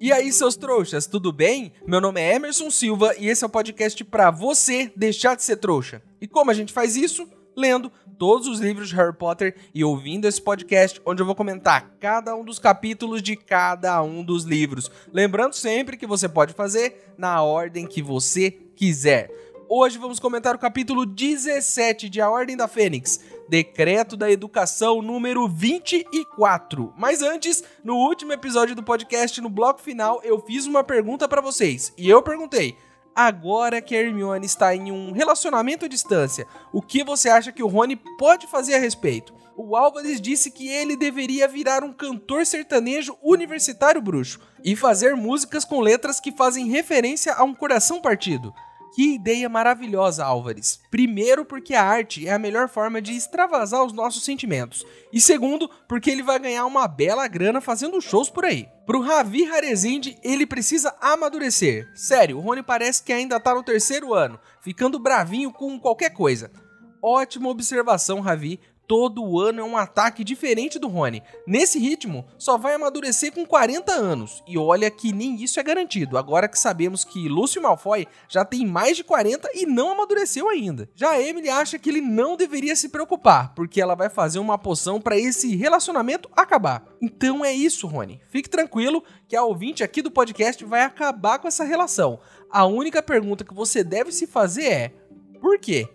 E aí, seus trouxas, tudo bem? Meu nome é Emerson Silva e esse é o podcast para você deixar de ser trouxa. E como a gente faz isso? Lendo todos os livros de Harry Potter e ouvindo esse podcast, onde eu vou comentar cada um dos capítulos de cada um dos livros. Lembrando sempre que você pode fazer na ordem que você quiser. Hoje vamos comentar o capítulo 17 de A Ordem da Fênix, Decreto da Educação número 24. Mas antes, no último episódio do podcast, no bloco final, eu fiz uma pergunta para vocês. E eu perguntei: agora que a Hermione está em um relacionamento à distância, o que você acha que o Rony pode fazer a respeito? O Álvares disse que ele deveria virar um cantor sertanejo universitário bruxo e fazer músicas com letras que fazem referência a um coração partido. Que ideia maravilhosa, Álvares. Primeiro, porque a arte é a melhor forma de extravasar os nossos sentimentos. E segundo, porque ele vai ganhar uma bela grana fazendo shows por aí. Pro Ravi Harezinde, ele precisa amadurecer. Sério, o Rony parece que ainda tá no terceiro ano, ficando bravinho com qualquer coisa. Ótima observação, Ravi todo ano é um ataque diferente do Rony. Nesse ritmo, só vai amadurecer com 40 anos. E olha que nem isso é garantido, agora que sabemos que Lúcio Malfoy já tem mais de 40 e não amadureceu ainda. Já a Emily acha que ele não deveria se preocupar, porque ela vai fazer uma poção para esse relacionamento acabar. Então é isso, Rony. Fique tranquilo que a ouvinte aqui do podcast vai acabar com essa relação. A única pergunta que você deve se fazer é: por quê?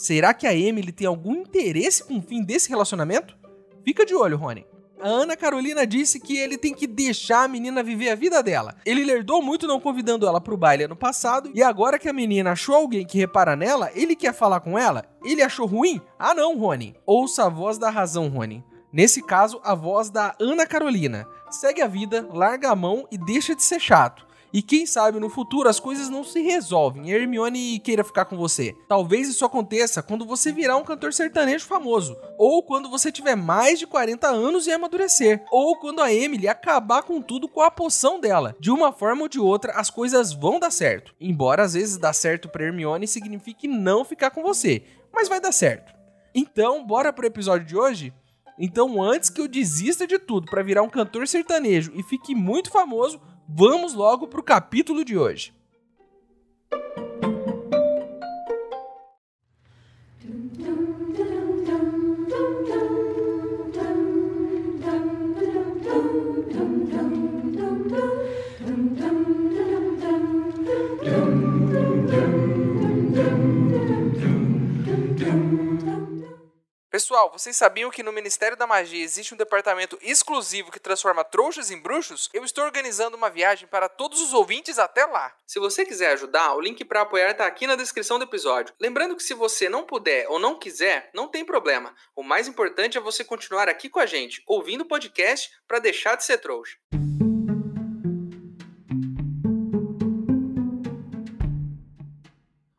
Será que a Emily tem algum interesse com o fim desse relacionamento? Fica de olho, Rony. A Ana Carolina disse que ele tem que deixar a menina viver a vida dela. Ele lerdou muito não convidando ela pro baile ano passado, e agora que a menina achou alguém que repara nela, ele quer falar com ela? Ele achou ruim? Ah não, Rony. Ouça a voz da razão, Rony. Nesse caso, a voz da Ana Carolina. Segue a vida, larga a mão e deixa de ser chato. E quem sabe no futuro as coisas não se resolvem e Hermione queira ficar com você. Talvez isso aconteça quando você virar um cantor sertanejo famoso, ou quando você tiver mais de 40 anos e amadurecer, ou quando a Emily acabar com tudo com a poção dela. De uma forma ou de outra, as coisas vão dar certo. Embora às vezes dar certo para Hermione signifique não ficar com você, mas vai dar certo. Então, bora pro episódio de hoje? Então, antes que eu desista de tudo para virar um cantor sertanejo e fique muito famoso, vamos logo para o capítulo de hoje. Pessoal, vocês sabiam que no Ministério da Magia existe um departamento exclusivo que transforma trouxas em bruxos? Eu estou organizando uma viagem para todos os ouvintes até lá. Se você quiser ajudar, o link para apoiar está aqui na descrição do episódio. Lembrando que se você não puder ou não quiser, não tem problema. O mais importante é você continuar aqui com a gente, ouvindo o podcast para deixar de ser trouxa.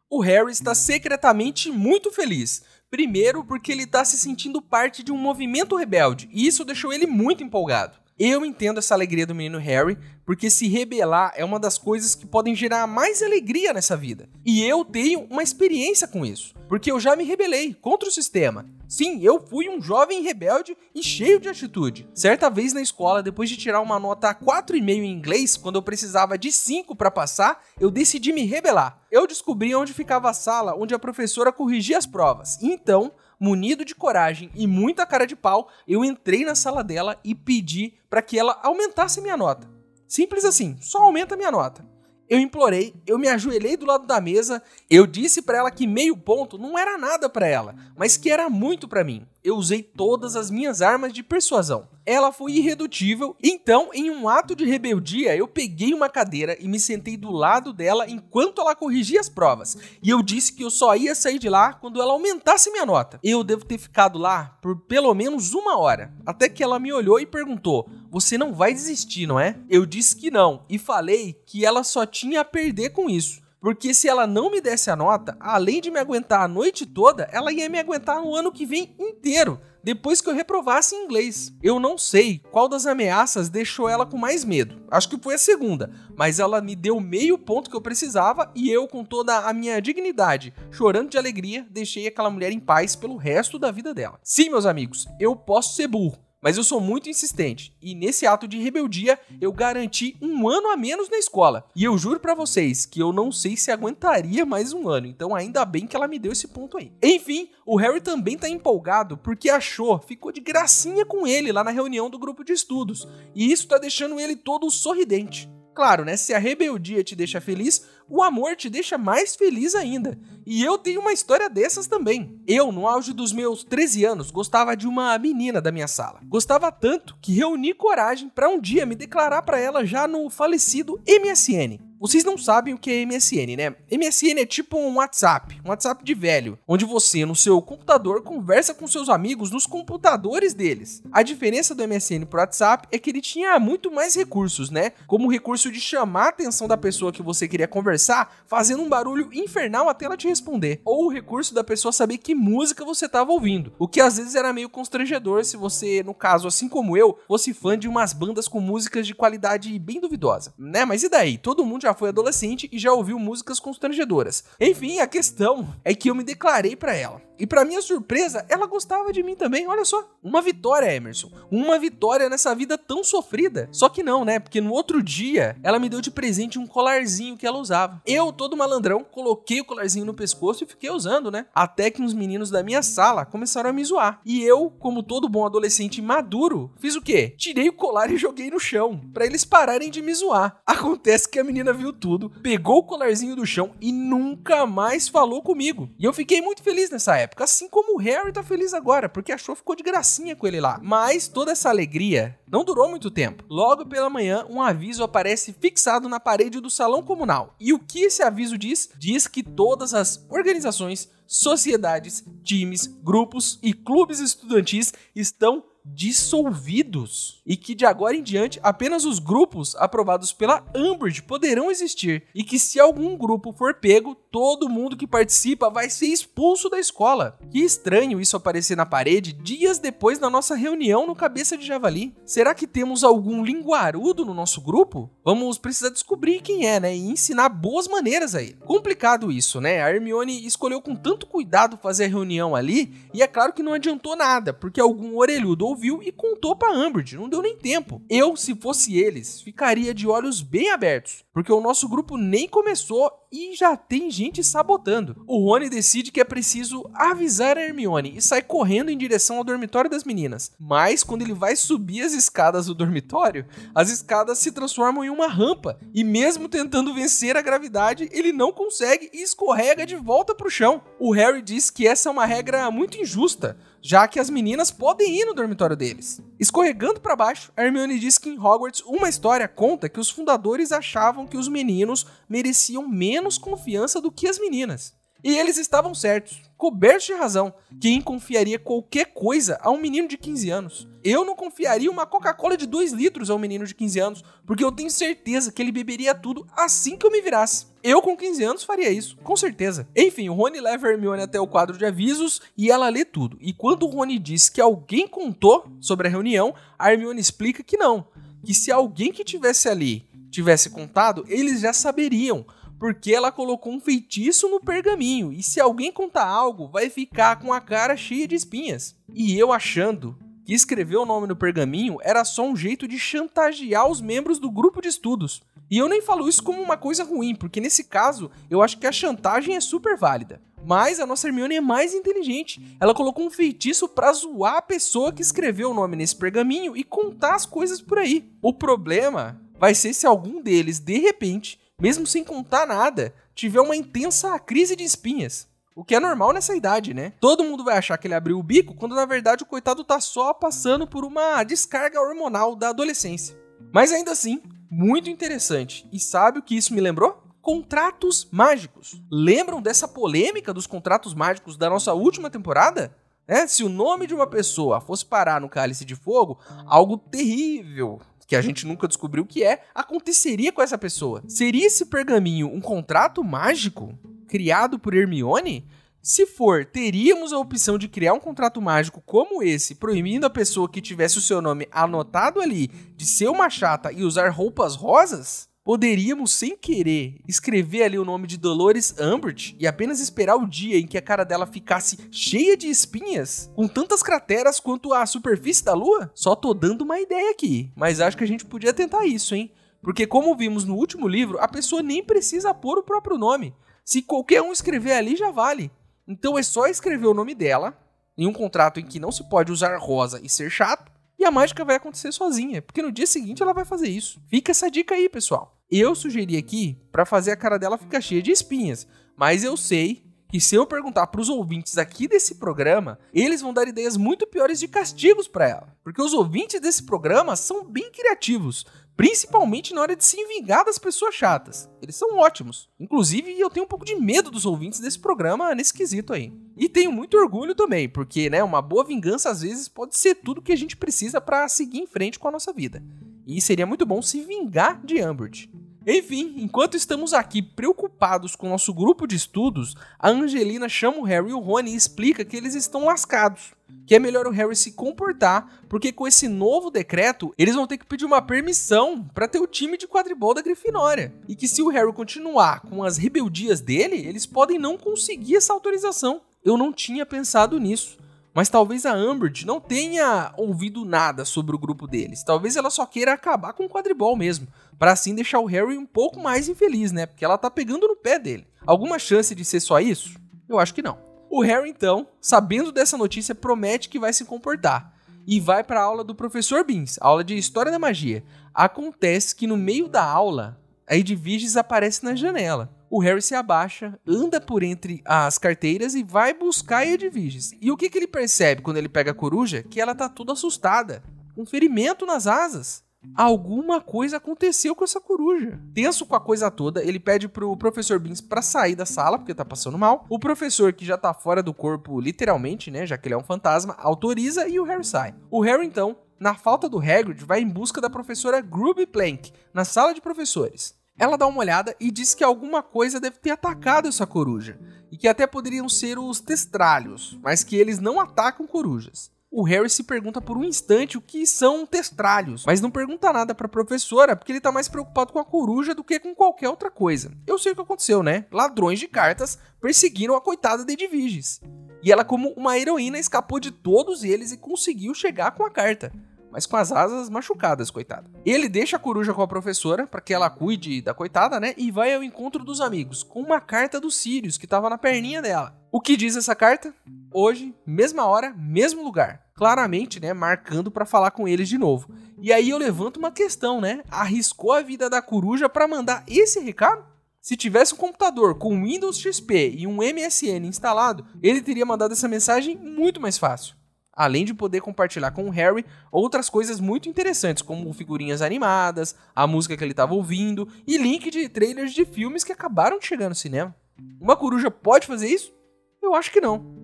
O Harry está secretamente muito feliz. Primeiro, porque ele está se sentindo parte de um movimento rebelde, e isso deixou ele muito empolgado. Eu entendo essa alegria do menino Harry, porque se rebelar é uma das coisas que podem gerar mais alegria nessa vida. E eu tenho uma experiência com isso, porque eu já me rebelei contra o sistema. Sim, eu fui um jovem rebelde e cheio de atitude. Certa vez na escola, depois de tirar uma nota 4,5 em inglês, quando eu precisava de 5 para passar, eu decidi me rebelar. Eu descobri onde ficava a sala onde a professora corrigia as provas. Então, munido de coragem e muita cara de pau, eu entrei na sala dela e pedi para que ela aumentasse minha nota. Simples assim, só aumenta minha nota. Eu implorei, eu me ajoelhei do lado da mesa, eu disse para ela que meio ponto não era nada para ela, mas que era muito para mim eu usei todas as minhas armas de persuasão. Ela foi irredutível, então, em um ato de rebeldia, eu peguei uma cadeira e me sentei do lado dela enquanto ela corrigia as provas. E eu disse que eu só ia sair de lá quando ela aumentasse minha nota. Eu devo ter ficado lá por pelo menos uma hora, até que ela me olhou e perguntou: Você não vai desistir, não é? Eu disse que não e falei que ela só tinha a perder com isso. Porque se ela não me desse a nota, além de me aguentar a noite toda, ela ia me aguentar no ano que vem inteiro, depois que eu reprovasse em inglês. Eu não sei qual das ameaças deixou ela com mais medo. Acho que foi a segunda, mas ela me deu meio ponto que eu precisava e eu, com toda a minha dignidade, chorando de alegria, deixei aquela mulher em paz pelo resto da vida dela. Sim, meus amigos, eu posso ser burro Mas eu sou muito insistente e nesse ato de rebeldia eu garanti um ano a menos na escola. E eu juro para vocês que eu não sei se aguentaria mais um ano, então ainda bem que ela me deu esse ponto aí. Enfim, o Harry também tá empolgado porque achou, ficou de gracinha com ele lá na reunião do grupo de estudos. E isso tá deixando ele todo sorridente. Claro, né? Se a rebeldia te deixa feliz, o amor te deixa mais feliz ainda. E eu tenho uma história dessas também. Eu, no auge dos meus 13 anos, gostava de uma menina da minha sala. Gostava tanto que reuni coragem para um dia me declarar para ela já no falecido MSN. Vocês não sabem o que é MSN, né? MSN é tipo um WhatsApp, um WhatsApp de velho, onde você no seu computador conversa com seus amigos nos computadores deles. A diferença do MSN pro WhatsApp é que ele tinha muito mais recursos, né? Como o recurso de chamar a atenção da pessoa que você queria conversar, fazendo um barulho infernal até ela te responder, ou o recurso da pessoa saber que música você estava ouvindo, o que às vezes era meio constrangedor se você, no caso, assim como eu, fosse fã de umas bandas com músicas de qualidade bem duvidosa, né? Mas e daí? Todo mundo já foi adolescente e já ouviu músicas constrangedoras. Enfim, a questão é que eu me declarei para ela. E para minha surpresa, ela gostava de mim também. Olha só, uma vitória, Emerson. Uma vitória nessa vida tão sofrida. Só que não, né? Porque no outro dia, ela me deu de presente um colarzinho que ela usava. Eu, todo malandrão, coloquei o colarzinho no pescoço e fiquei usando, né? Até que uns meninos da minha sala começaram a me zoar. E eu, como todo bom adolescente maduro, fiz o quê? Tirei o colar e joguei no chão, para eles pararem de me zoar. Acontece que a menina viu tudo, pegou o colarzinho do chão e nunca mais falou comigo. E eu fiquei muito feliz nessa época época, assim como o Harry tá feliz agora, porque achou ficou de gracinha com ele lá. Mas toda essa alegria não durou muito tempo. Logo pela manhã, um aviso aparece fixado na parede do salão comunal. E o que esse aviso diz? Diz que todas as organizações, sociedades, times, grupos e clubes estudantis estão dissolvidos e que de agora em diante apenas os grupos aprovados pela Umbridge poderão existir e que se algum grupo for pego, todo mundo que participa vai ser expulso da escola. Que estranho isso aparecer na parede dias depois da nossa reunião no Cabeça de Javali. Será que temos algum linguarudo no nosso grupo? Vamos precisar descobrir quem é, né, e ensinar boas maneiras aí. Complicado isso, né? A Hermione escolheu com tanto cuidado fazer a reunião ali e é claro que não adiantou nada, porque algum orelhudo ouviu e contou para Umbridge, não deu nem tempo. Eu, se fosse eles, ficaria de olhos bem abertos, porque o nosso grupo nem começou e já tem gente sabotando. O Rony decide que é preciso avisar a Hermione e sai correndo em direção ao dormitório das meninas. Mas quando ele vai subir as escadas do dormitório, as escadas se transformam em uma rampa e mesmo tentando vencer a gravidade, ele não consegue e escorrega de volta para o chão. O Harry diz que essa é uma regra muito injusta, já que as meninas podem ir no dormitório deles. Escorregando para baixo, Hermione diz que em Hogwarts uma história conta que os fundadores achavam que os meninos mereciam menos confiança do que as meninas. E eles estavam certos, cobertos de razão. Quem confiaria qualquer coisa a um menino de 15 anos? Eu não confiaria uma Coca-Cola de 2 litros a um menino de 15 anos, porque eu tenho certeza que ele beberia tudo assim que eu me virasse. Eu, com 15 anos, faria isso, com certeza. Enfim, o Rony leva a Hermione até o quadro de avisos e ela lê tudo. E quando o Rony diz que alguém contou sobre a reunião, a Hermione explica que não. Que se alguém que tivesse ali tivesse contado, eles já saberiam porque ela colocou um feitiço no pergaminho e se alguém contar algo, vai ficar com a cara cheia de espinhas. E eu achando que escrever o nome no pergaminho era só um jeito de chantagear os membros do grupo de estudos. E eu nem falo isso como uma coisa ruim, porque nesse caso eu acho que a chantagem é super válida. Mas a nossa Hermione é mais inteligente. Ela colocou um feitiço para zoar a pessoa que escreveu o nome nesse pergaminho e contar as coisas por aí. O problema vai ser se algum deles, de repente, mesmo sem contar nada, tiver uma intensa crise de espinhas. O que é normal nessa idade, né? Todo mundo vai achar que ele abriu o bico, quando na verdade o coitado tá só passando por uma descarga hormonal da adolescência. Mas ainda assim, muito interessante. E sabe o que isso me lembrou? Contratos mágicos. Lembram dessa polêmica dos contratos mágicos da nossa última temporada? É, se o nome de uma pessoa fosse parar no cálice de fogo, algo terrível que a gente nunca descobriu o que é, aconteceria com essa pessoa. Seria esse pergaminho um contrato mágico criado por Hermione? Se for, teríamos a opção de criar um contrato mágico como esse, proibindo a pessoa que tivesse o seu nome anotado ali de ser uma chata e usar roupas rosas? Poderíamos, sem querer, escrever ali o nome de Dolores Umbridge e apenas esperar o dia em que a cara dela ficasse cheia de espinhas, com tantas crateras quanto a superfície da Lua? Só tô dando uma ideia aqui, mas acho que a gente podia tentar isso, hein? Porque, como vimos no último livro, a pessoa nem precisa pôr o próprio nome. Se qualquer um escrever ali, já vale. Então é só escrever o nome dela, em um contrato em que não se pode usar rosa e ser chato, e a mágica vai acontecer sozinha, porque no dia seguinte ela vai fazer isso. Fica essa dica aí, pessoal. Eu sugeri aqui para fazer a cara dela ficar cheia de espinhas, mas eu sei que se eu perguntar para os ouvintes aqui desse programa, eles vão dar ideias muito piores de castigos para ela, porque os ouvintes desse programa são bem criativos, principalmente na hora de se vingar das pessoas chatas. Eles são ótimos. Inclusive, eu tenho um pouco de medo dos ouvintes desse programa nesse quesito aí. E tenho muito orgulho também, porque, né, uma boa vingança às vezes pode ser tudo que a gente precisa para seguir em frente com a nossa vida. E seria muito bom se vingar de Ambert. Enfim, enquanto estamos aqui preocupados com nosso grupo de estudos, a Angelina chama o Harry e o Rony e explica que eles estão lascados. Que é melhor o Harry se comportar, porque com esse novo decreto, eles vão ter que pedir uma permissão para ter o time de quadribol da Grifinória. E que se o Harry continuar com as rebeldias dele, eles podem não conseguir essa autorização. Eu não tinha pensado nisso. Mas talvez a Umbridge não tenha ouvido nada sobre o grupo deles. Talvez ela só queira acabar com o quadribol mesmo, para assim deixar o Harry um pouco mais infeliz, né? Porque ela tá pegando no pé dele. Alguma chance de ser só isso? Eu acho que não. O Harry então, sabendo dessa notícia, promete que vai se comportar e vai para a aula do professor Beans, aula de história da magia. Acontece que no meio da aula, a Edviges aparece na janela o Harry se abaixa, anda por entre as carteiras e vai buscar Edviges. E o que, que ele percebe quando ele pega a coruja? Que ela tá toda assustada, com ferimento nas asas. Alguma coisa aconteceu com essa coruja. Tenso com a coisa toda, ele pede pro professor Beans para sair da sala, porque tá passando mal. O professor, que já tá fora do corpo, literalmente, né, já que ele é um fantasma, autoriza e o Harry sai. O Harry, então, na falta do Hagrid, vai em busca da professora Grubby Plank, na sala de professores. Ela dá uma olhada e diz que alguma coisa deve ter atacado essa coruja, e que até poderiam ser os testralhos, mas que eles não atacam corujas. O Harry se pergunta por um instante o que são testralhos, mas não pergunta nada para a professora porque ele tá mais preocupado com a coruja do que com qualquer outra coisa. Eu sei o que aconteceu, né? Ladrões de cartas perseguiram a coitada de Edviges. E ela, como uma heroína, escapou de todos eles e conseguiu chegar com a carta mas com as asas machucadas, coitada. Ele deixa a coruja com a professora para que ela cuide da coitada, né? E vai ao encontro dos amigos com uma carta do Sirius que estava na perninha dela. O que diz essa carta? Hoje, mesma hora, mesmo lugar. Claramente, né, marcando para falar com eles de novo. E aí eu levanto uma questão, né? Arriscou a vida da coruja para mandar esse recado? Se tivesse um computador com Windows XP e um MSN instalado, ele teria mandado essa mensagem muito mais fácil além de poder compartilhar com o Harry outras coisas muito interessantes, como figurinhas animadas, a música que ele estava ouvindo e link de trailers de filmes que acabaram de chegar no cinema. Uma coruja pode fazer isso? Eu acho que não.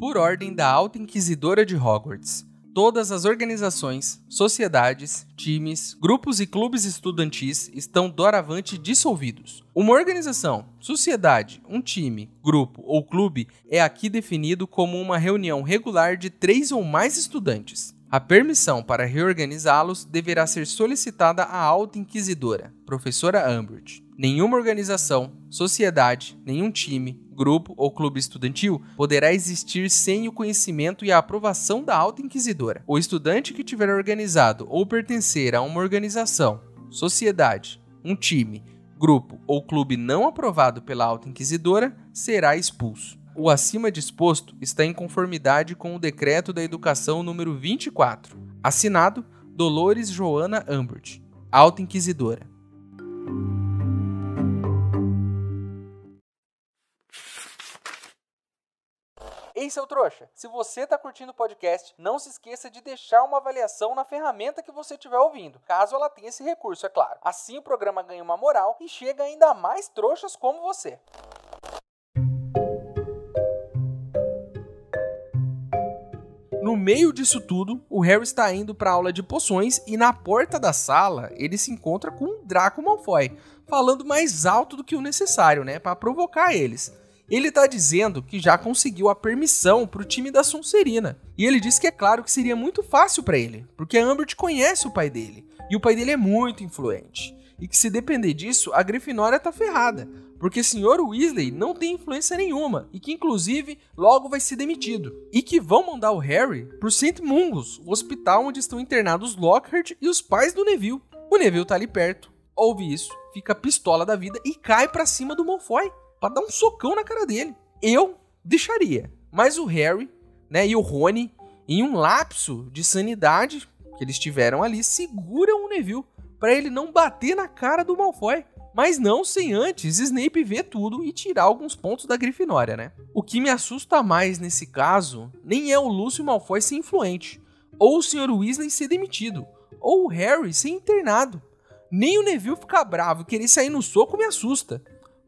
Por ordem da Alta Inquisidora de Hogwarts, Todas as organizações, sociedades, times, grupos e clubes estudantis estão doravante dissolvidos. Uma organização, sociedade, um time, grupo ou clube é aqui definido como uma reunião regular de três ou mais estudantes. A permissão para reorganizá-los deverá ser solicitada à alta inquisidora, professora Umbridge. Nenhuma organização, sociedade, nenhum time, grupo ou clube estudantil poderá existir sem o conhecimento e a aprovação da Alta Inquisidora. O estudante que tiver organizado ou pertencer a uma organização, sociedade, um time, grupo ou clube não aprovado pela Alta Inquisidora será expulso. O acima disposto está em conformidade com o Decreto da Educação número 24, assinado Dolores Joana Ambert, Alta Inquisidora. Ei, seu trouxa, se você está curtindo o podcast, não se esqueça de deixar uma avaliação na ferramenta que você estiver ouvindo, caso ela tenha esse recurso, é claro. Assim o programa ganha uma moral e chega ainda mais trouxas como você. No meio disso tudo, o Harry está indo para a aula de poções e na porta da sala ele se encontra com o Draco Malfoy, falando mais alto do que o necessário, né, para provocar eles. Ele tá dizendo que já conseguiu a permissão pro time da Sonserina. E ele diz que é claro que seria muito fácil para ele, porque a Umbridge conhece o pai dele, e o pai dele é muito influente. E que se depender disso, a Grifinória tá ferrada, porque Sr. Weasley não tem influência nenhuma e que inclusive logo vai ser demitido. E que vão mandar o Harry pro St. Mungus, o hospital onde estão internados Lockhart e os pais do Neville. O Neville tá ali perto, ouve isso, fica pistola da vida e cai para cima do Malfoy para dar um socão na cara dele. Eu deixaria, mas o Harry, né, e o Rony, em um lapso de sanidade que eles tiveram ali, seguram o Neville para ele não bater na cara do Malfoy. Mas não sem antes Snape ver tudo e tirar alguns pontos da Grifinória, né? O que me assusta mais nesse caso nem é o Lúcio Malfoy ser influente, ou o Sr. Weasley ser demitido, ou o Harry ser internado. Nem o Neville ficar bravo e querer sair no soco me assusta.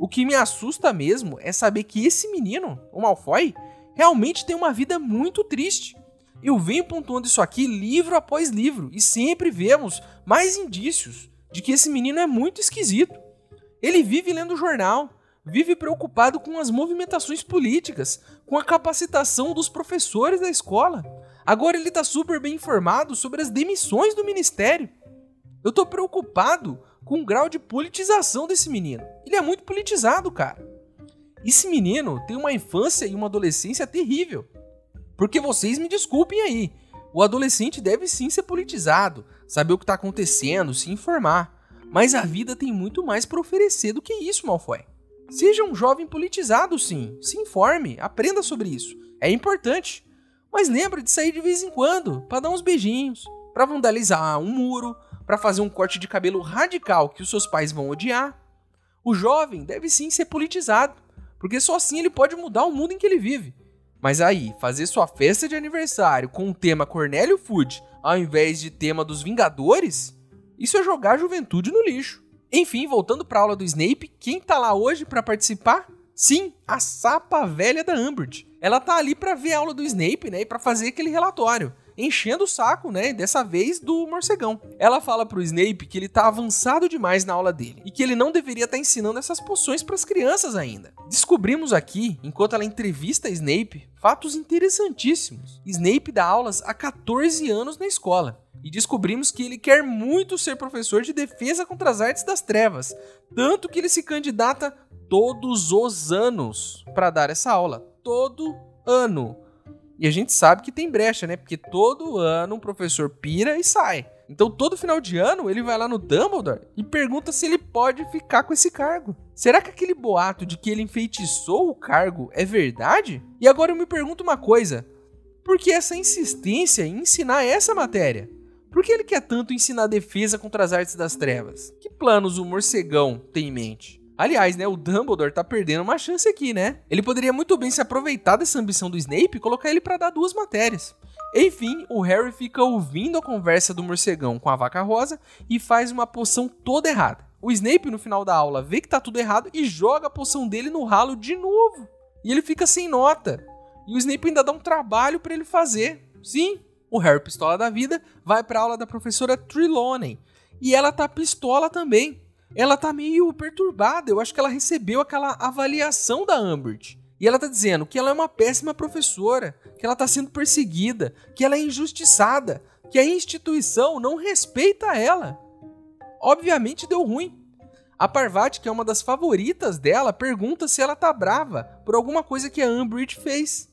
O que me assusta mesmo é saber que esse menino, o Malfoy, realmente tem uma vida muito triste. Eu venho pontuando isso aqui livro após livro e sempre vemos mais indícios de que esse menino é muito esquisito. Ele vive lendo jornal, vive preocupado com as movimentações políticas, com a capacitação dos professores da escola. Agora ele está super bem informado sobre as demissões do ministério. Eu estou preocupado com o grau de politização desse menino. Ele é muito politizado, cara. Esse menino tem uma infância e uma adolescência terrível. Porque vocês me desculpem aí. O adolescente deve sim ser politizado, saber o que está acontecendo, se informar. Mas a vida tem muito mais para oferecer do que isso, Malfoy. Seja um jovem politizado, sim. Se informe, aprenda sobre isso. É importante. Mas lembre de sair de vez em quando para dar uns beijinhos, para vandalizar um muro, para fazer um corte de cabelo radical que os seus pais vão odiar. O jovem deve sim ser politizado, porque só assim ele pode mudar o mundo em que ele vive. Mas aí, fazer sua festa de aniversário com o tema Cornélio Food ao invés de tema dos Vingadores? Isso é jogar a juventude no lixo. Enfim, voltando para a aula do Snape, quem tá lá hoje para participar? Sim, a sapa velha da Umbridge. Ela tá ali para ver a aula do Snape, né, e para fazer aquele relatório enchendo o saco, né? Dessa vez do morcegão. Ela fala pro Snape que ele tá avançado demais na aula dele e que ele não deveria estar tá ensinando essas poções para as crianças ainda. Descobrimos aqui, enquanto ela entrevista Snape, fatos interessantíssimos. Snape dá aulas há 14 anos na escola e descobrimos que ele quer muito ser professor de defesa contra as artes das trevas, tanto que ele se candidata todos os anos para dar essa aula, todo ano. E a gente sabe que tem brecha, né? Porque todo ano um professor pira e sai. Então todo final de ano ele vai lá no Dumbledore e pergunta se ele pode ficar com esse cargo. Será que aquele boato de que ele enfeitiçou o cargo é verdade? E agora eu me pergunto uma coisa: por que essa insistência em ensinar essa matéria? Por que ele quer tanto ensinar defesa contra as artes das trevas? Que planos o morcegão tem em mente? Aliás, né, o Dumbledore tá perdendo uma chance aqui, né? Ele poderia muito bem se aproveitar dessa ambição do Snape e colocar ele para dar duas matérias. Enfim, o Harry fica ouvindo a conversa do morcegão com a vaca rosa e faz uma poção toda errada. O Snape, no final da aula, vê que tá tudo errado e joga a poção dele no ralo de novo. E ele fica sem nota. E o Snape ainda dá um trabalho para ele fazer. Sim, o Harry pistola da vida vai para aula da professora Trelawney e ela tá pistola também. Ela tá meio perturbada, eu acho que ela recebeu aquela avaliação da Umbridge. E ela tá dizendo que ela é uma péssima professora, que ela tá sendo perseguida, que ela é injustiçada, que a instituição não respeita ela. Obviamente deu ruim. A Parvati, que é uma das favoritas dela, pergunta se ela tá brava por alguma coisa que a Umbridge fez.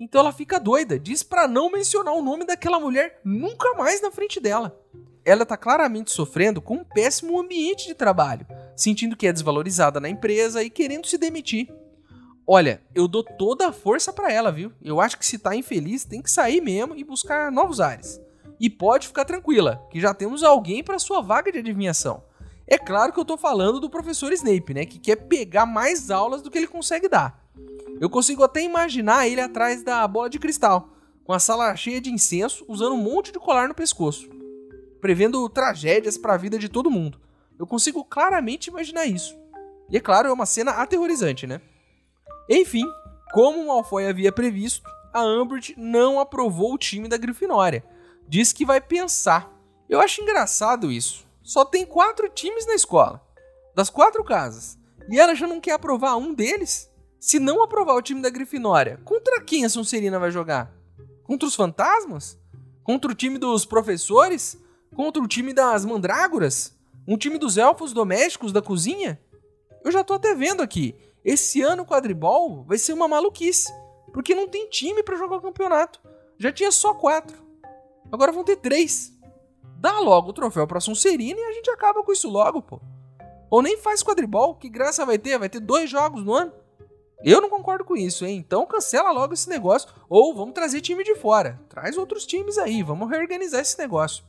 Então ela fica doida, diz para não mencionar o nome daquela mulher nunca mais na frente dela. Ela tá claramente sofrendo com um péssimo ambiente de trabalho, sentindo que é desvalorizada na empresa e querendo se demitir. Olha, eu dou toda a força para ela, viu? Eu acho que se tá infeliz, tem que sair mesmo e buscar novos ares. E pode ficar tranquila, que já temos alguém para sua vaga de adivinhação. É claro que eu tô falando do professor Snape, né, que quer pegar mais aulas do que ele consegue dar. Eu consigo até imaginar ele atrás da bola de cristal, com a sala cheia de incenso, usando um monte de colar no pescoço, prevendo tragédias para a vida de todo mundo. Eu consigo claramente imaginar isso. E é claro, é uma cena aterrorizante, né? Enfim, como o Malfoy havia previsto, a Umbridge não aprovou o time da Grifinória. Diz que vai pensar. Eu acho engraçado isso. Só tem quatro times na escola, das quatro casas, e ela já não quer aprovar um deles? Se não aprovar o time da Grifinória, contra quem a Sonserina vai jogar? Contra os fantasmas? Contra o time dos professores? Contra o time das mandrágoras? Um time dos elfos domésticos da cozinha? Eu já tô até vendo aqui. Esse ano o quadribol vai ser uma maluquice. Porque não tem time para jogar o campeonato. Já tinha só quatro. Agora vão ter três. Dá logo o troféu pra Sonserina e a gente acaba com isso logo, pô. Ou nem faz quadribol, que graça vai ter? Vai ter dois jogos no ano. Eu não concordo com isso, hein? Então cancela logo esse negócio. Ou vamos trazer time de fora. Traz outros times aí, vamos reorganizar esse negócio.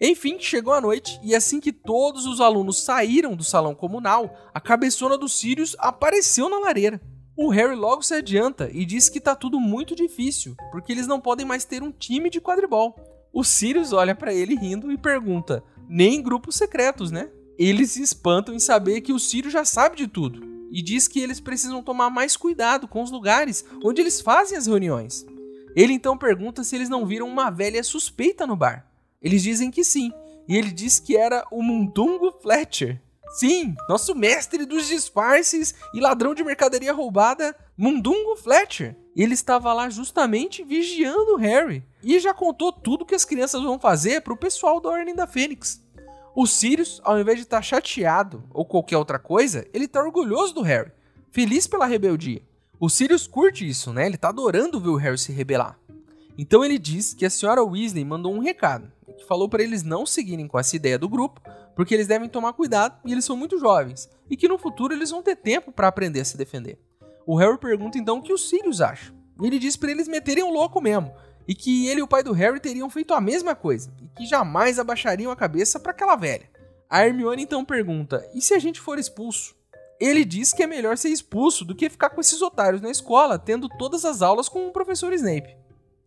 Enfim, chegou a noite e assim que todos os alunos saíram do salão comunal, a cabeçona dos Sirius apareceu na lareira. O Harry logo se adianta e diz que tá tudo muito difícil, porque eles não podem mais ter um time de quadribol. O Sirius olha para ele rindo e pergunta: "Nem grupos secretos, né?" Eles se espantam em saber que o Sirius já sabe de tudo e diz que eles precisam tomar mais cuidado com os lugares onde eles fazem as reuniões. Ele então pergunta se eles não viram uma velha suspeita no bar. Eles dizem que sim, e ele diz que era o Mundungo Fletcher. Sim, nosso mestre dos disfarces e ladrão de mercadoria roubada, Mundungo Fletcher. Ele estava lá justamente vigiando Harry e já contou tudo que as crianças vão fazer para o pessoal da Ordem da Fênix. O Sirius, ao invés de estar tá chateado ou qualquer outra coisa, ele está orgulhoso do Harry, feliz pela rebeldia. O Sirius curte isso, né? Ele está adorando ver o Harry se rebelar. Então ele diz que a senhora Weasley mandou um recado, que falou para eles não seguirem com essa ideia do grupo, porque eles devem tomar cuidado e eles são muito jovens, e que no futuro eles vão ter tempo para aprender a se defender. O Harry pergunta então o que o Sirius acha. E ele diz para eles meterem o louco mesmo, e que ele e o pai do Harry teriam feito a mesma coisa e que jamais abaixariam a cabeça para aquela velha. A Hermione então pergunta: "E se a gente for expulso?" Ele diz que é melhor ser expulso do que ficar com esses otários na escola, tendo todas as aulas com o professor Snape.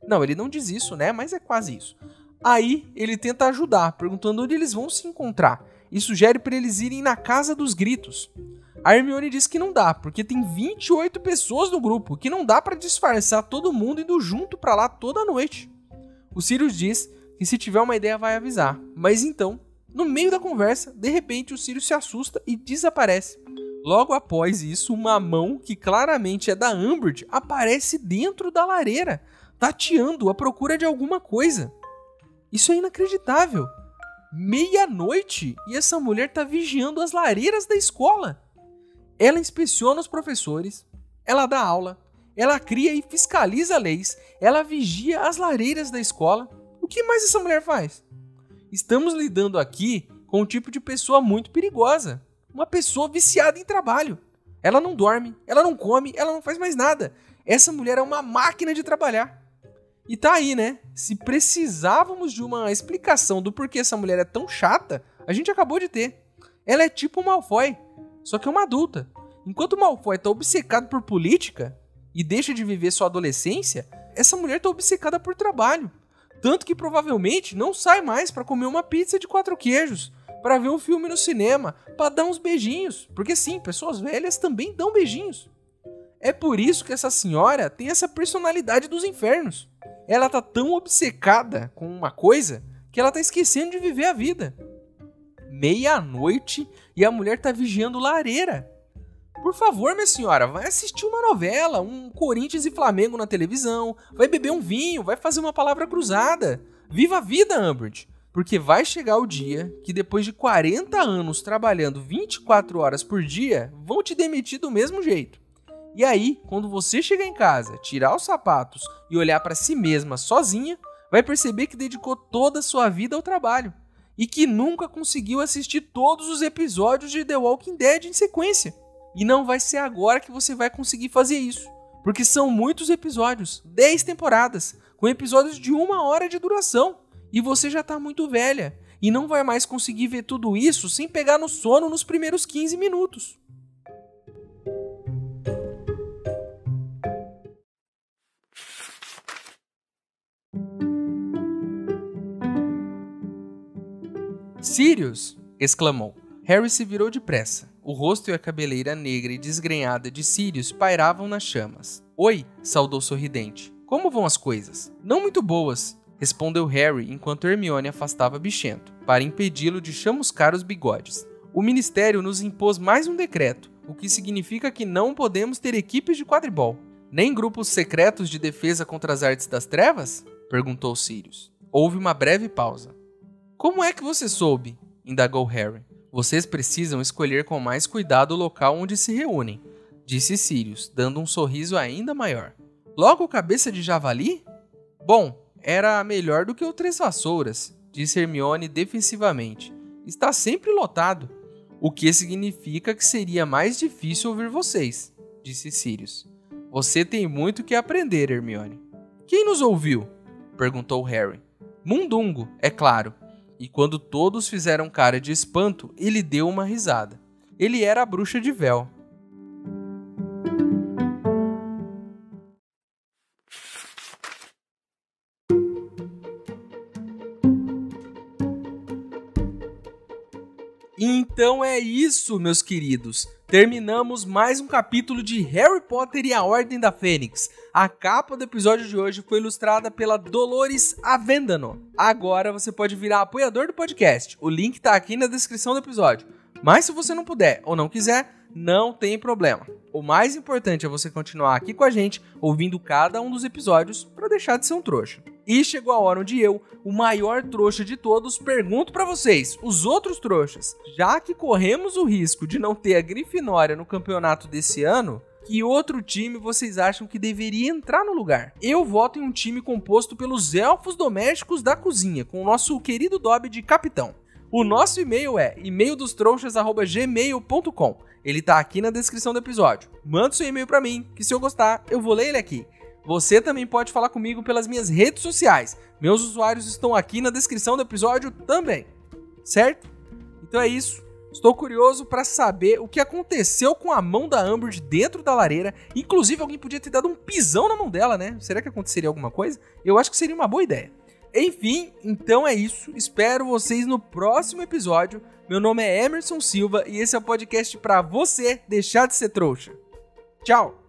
Não, ele não diz isso, né? Mas é quase isso. Aí ele tenta ajudar, perguntando onde eles vão se encontrar, e sugere para eles irem na Casa dos Gritos. A Hermione diz que não dá, porque tem 28 pessoas no grupo, que não dá para disfarçar todo mundo indo junto para lá toda noite. O Sirius diz que se tiver uma ideia vai avisar, mas então, no meio da conversa, de repente o Sirius se assusta e desaparece. Logo após isso, uma mão que claramente é da Umbridge aparece dentro da lareira, tateando à procura de alguma coisa. Isso é inacreditável. Meia-noite e essa mulher tá vigiando as lareiras da escola. Ela inspeciona os professores, ela dá aula, ela cria e fiscaliza leis, ela vigia as lareiras da escola. O que mais essa mulher faz? Estamos lidando aqui com um tipo de pessoa muito perigosa. Uma pessoa viciada em trabalho. Ela não dorme, ela não come, ela não faz mais nada. Essa mulher é uma máquina de trabalhar. E tá aí, né? Se precisávamos de uma explicação do porquê essa mulher é tão chata, a gente acabou de ter. Ela é tipo o Malfoy. Só que é uma adulta. Enquanto Malfoy tá obcecado por política e deixa de viver sua adolescência, essa mulher tá obcecada por trabalho. Tanto que provavelmente não sai mais para comer uma pizza de quatro queijos, para ver um filme no cinema, para dar uns beijinhos. Porque sim, pessoas velhas também dão beijinhos. É por isso que essa senhora tem essa personalidade dos infernos. Ela tá tão obcecada com uma coisa que ela tá esquecendo de viver a vida meia-noite e a mulher tá vigiando lareira. Por favor, minha senhora, vai assistir uma novela, um Corinthians e Flamengo na televisão, vai beber um vinho, vai fazer uma palavra cruzada. Viva a vida, Umbridge! Porque vai chegar o dia que depois de 40 anos trabalhando 24 horas por dia, vão te demitir do mesmo jeito. E aí, quando você chegar em casa, tirar os sapatos e olhar para si mesma sozinha, vai perceber que dedicou toda a sua vida ao trabalho e que nunca conseguiu assistir todos os episódios de The Walking Dead em sequência. E não vai ser agora que você vai conseguir fazer isso, porque são muitos episódios 10 temporadas, com episódios de uma hora de duração, e você já está muito velha e não vai mais conseguir ver tudo isso sem pegar no sono nos primeiros 15 minutos. Sirius! exclamou. Harry se virou depressa. O rosto e a cabeleira negra e desgrenhada de Sirius pairavam nas chamas. Oi, saudou sorridente. Como vão as coisas? Não muito boas, respondeu Harry enquanto Hermione afastava Bichento, para impedi-lo de chamuscar os bigodes. O ministério nos impôs mais um decreto, o que significa que não podemos ter equipes de quadribol. Nem grupos secretos de defesa contra as artes das trevas? perguntou Sirius. Houve uma breve pausa. Como é que você soube? indagou Harry. Vocês precisam escolher com mais cuidado o local onde se reúnem, disse Sirius, dando um sorriso ainda maior. Logo cabeça de javali? Bom, era melhor do que o Três Vassouras, disse Hermione defensivamente. Está sempre lotado. O que significa que seria mais difícil ouvir vocês, disse Sirius. Você tem muito que aprender, Hermione. Quem nos ouviu? perguntou Harry. Mundungo, é claro, e quando todos fizeram cara de espanto, ele deu uma risada. Ele era a bruxa de véu. É isso, meus queridos. Terminamos mais um capítulo de Harry Potter e a Ordem da Fênix. A capa do episódio de hoje foi ilustrada pela Dolores Avendano. Agora você pode virar apoiador do podcast. O link tá aqui na descrição do episódio. Mas se você não puder ou não quiser, não tem problema. O mais importante é você continuar aqui com a gente, ouvindo cada um dos episódios para deixar de ser um trouxa. E chegou a hora onde eu, o maior trouxa de todos, pergunto para vocês, os outros trouxas, já que corremos o risco de não ter a Grifinória no campeonato desse ano, que outro time vocês acham que deveria entrar no lugar? Eu voto em um time composto pelos elfos domésticos da cozinha, com o nosso querido Dobby de capitão. O nosso e-mail é e-maildostrouxas@gmail.com. Ele tá aqui na descrição do episódio. Manda seu e-mail para mim, que se eu gostar, eu vou ler ele aqui. Você também pode falar comigo pelas minhas redes sociais. Meus usuários estão aqui na descrição do episódio também. Certo? Então é isso. Estou curioso para saber o que aconteceu com a mão da Amber de dentro da lareira. Inclusive, alguém podia ter dado um pisão na mão dela, né? Será que aconteceria alguma coisa? Eu acho que seria uma boa ideia. Enfim, então é isso. Espero vocês no próximo episódio. Meu nome é Emerson Silva e esse é o podcast para você deixar de ser trouxa. Tchau!